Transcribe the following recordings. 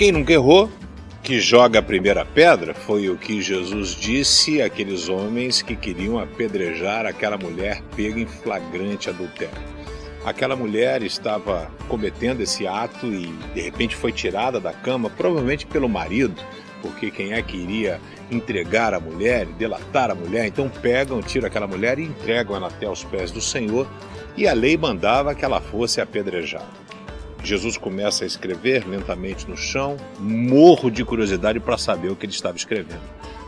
Quem nunca errou, que joga a primeira pedra, foi o que Jesus disse àqueles homens que queriam apedrejar aquela mulher pega em flagrante adultério. Aquela mulher estava cometendo esse ato e de repente foi tirada da cama, provavelmente pelo marido, porque quem é que iria entregar a mulher, delatar a mulher? Então pegam, tiram aquela mulher e entregam ela até aos pés do Senhor, e a lei mandava que ela fosse apedrejada. Jesus começa a escrever lentamente no chão, morro de curiosidade para saber o que ele estava escrevendo.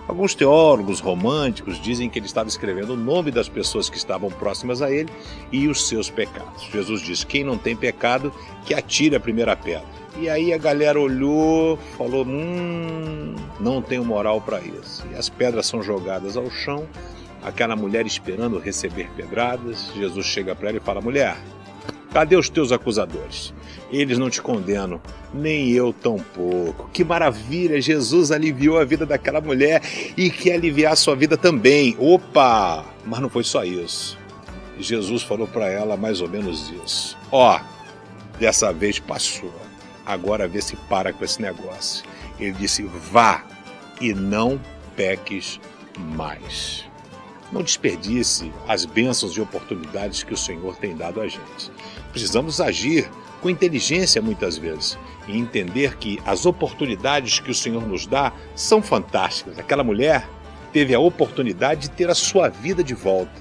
Alguns teólogos românticos dizem que ele estava escrevendo o nome das pessoas que estavam próximas a ele e os seus pecados. Jesus diz: Quem não tem pecado, que atire a primeira pedra. E aí a galera olhou, falou: Hum, não tenho moral para isso. E as pedras são jogadas ao chão, aquela mulher esperando receber pedradas. Jesus chega para ela e fala: Mulher, Cadê os teus acusadores? Eles não te condenam, nem eu tampouco. Que maravilha! Jesus aliviou a vida daquela mulher e quer aliviar a sua vida também. Opa! Mas não foi só isso. Jesus falou para ela mais ou menos isso. Ó, dessa vez passou. Agora vê se para com esse negócio. Ele disse: vá e não peques mais. Não desperdice as bênçãos e oportunidades que o Senhor tem dado a gente. Precisamos agir com inteligência muitas vezes e entender que as oportunidades que o Senhor nos dá são fantásticas. Aquela mulher teve a oportunidade de ter a sua vida de volta,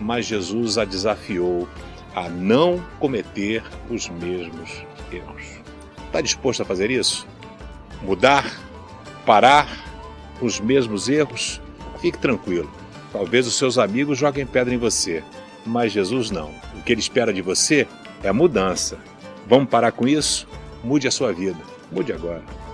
mas Jesus a desafiou a não cometer os mesmos erros. Está disposto a fazer isso? Mudar? Parar os mesmos erros? Fique tranquilo. Talvez os seus amigos joguem pedra em você, mas Jesus não. O que ele espera de você é mudança. Vamos parar com isso? Mude a sua vida. Mude agora.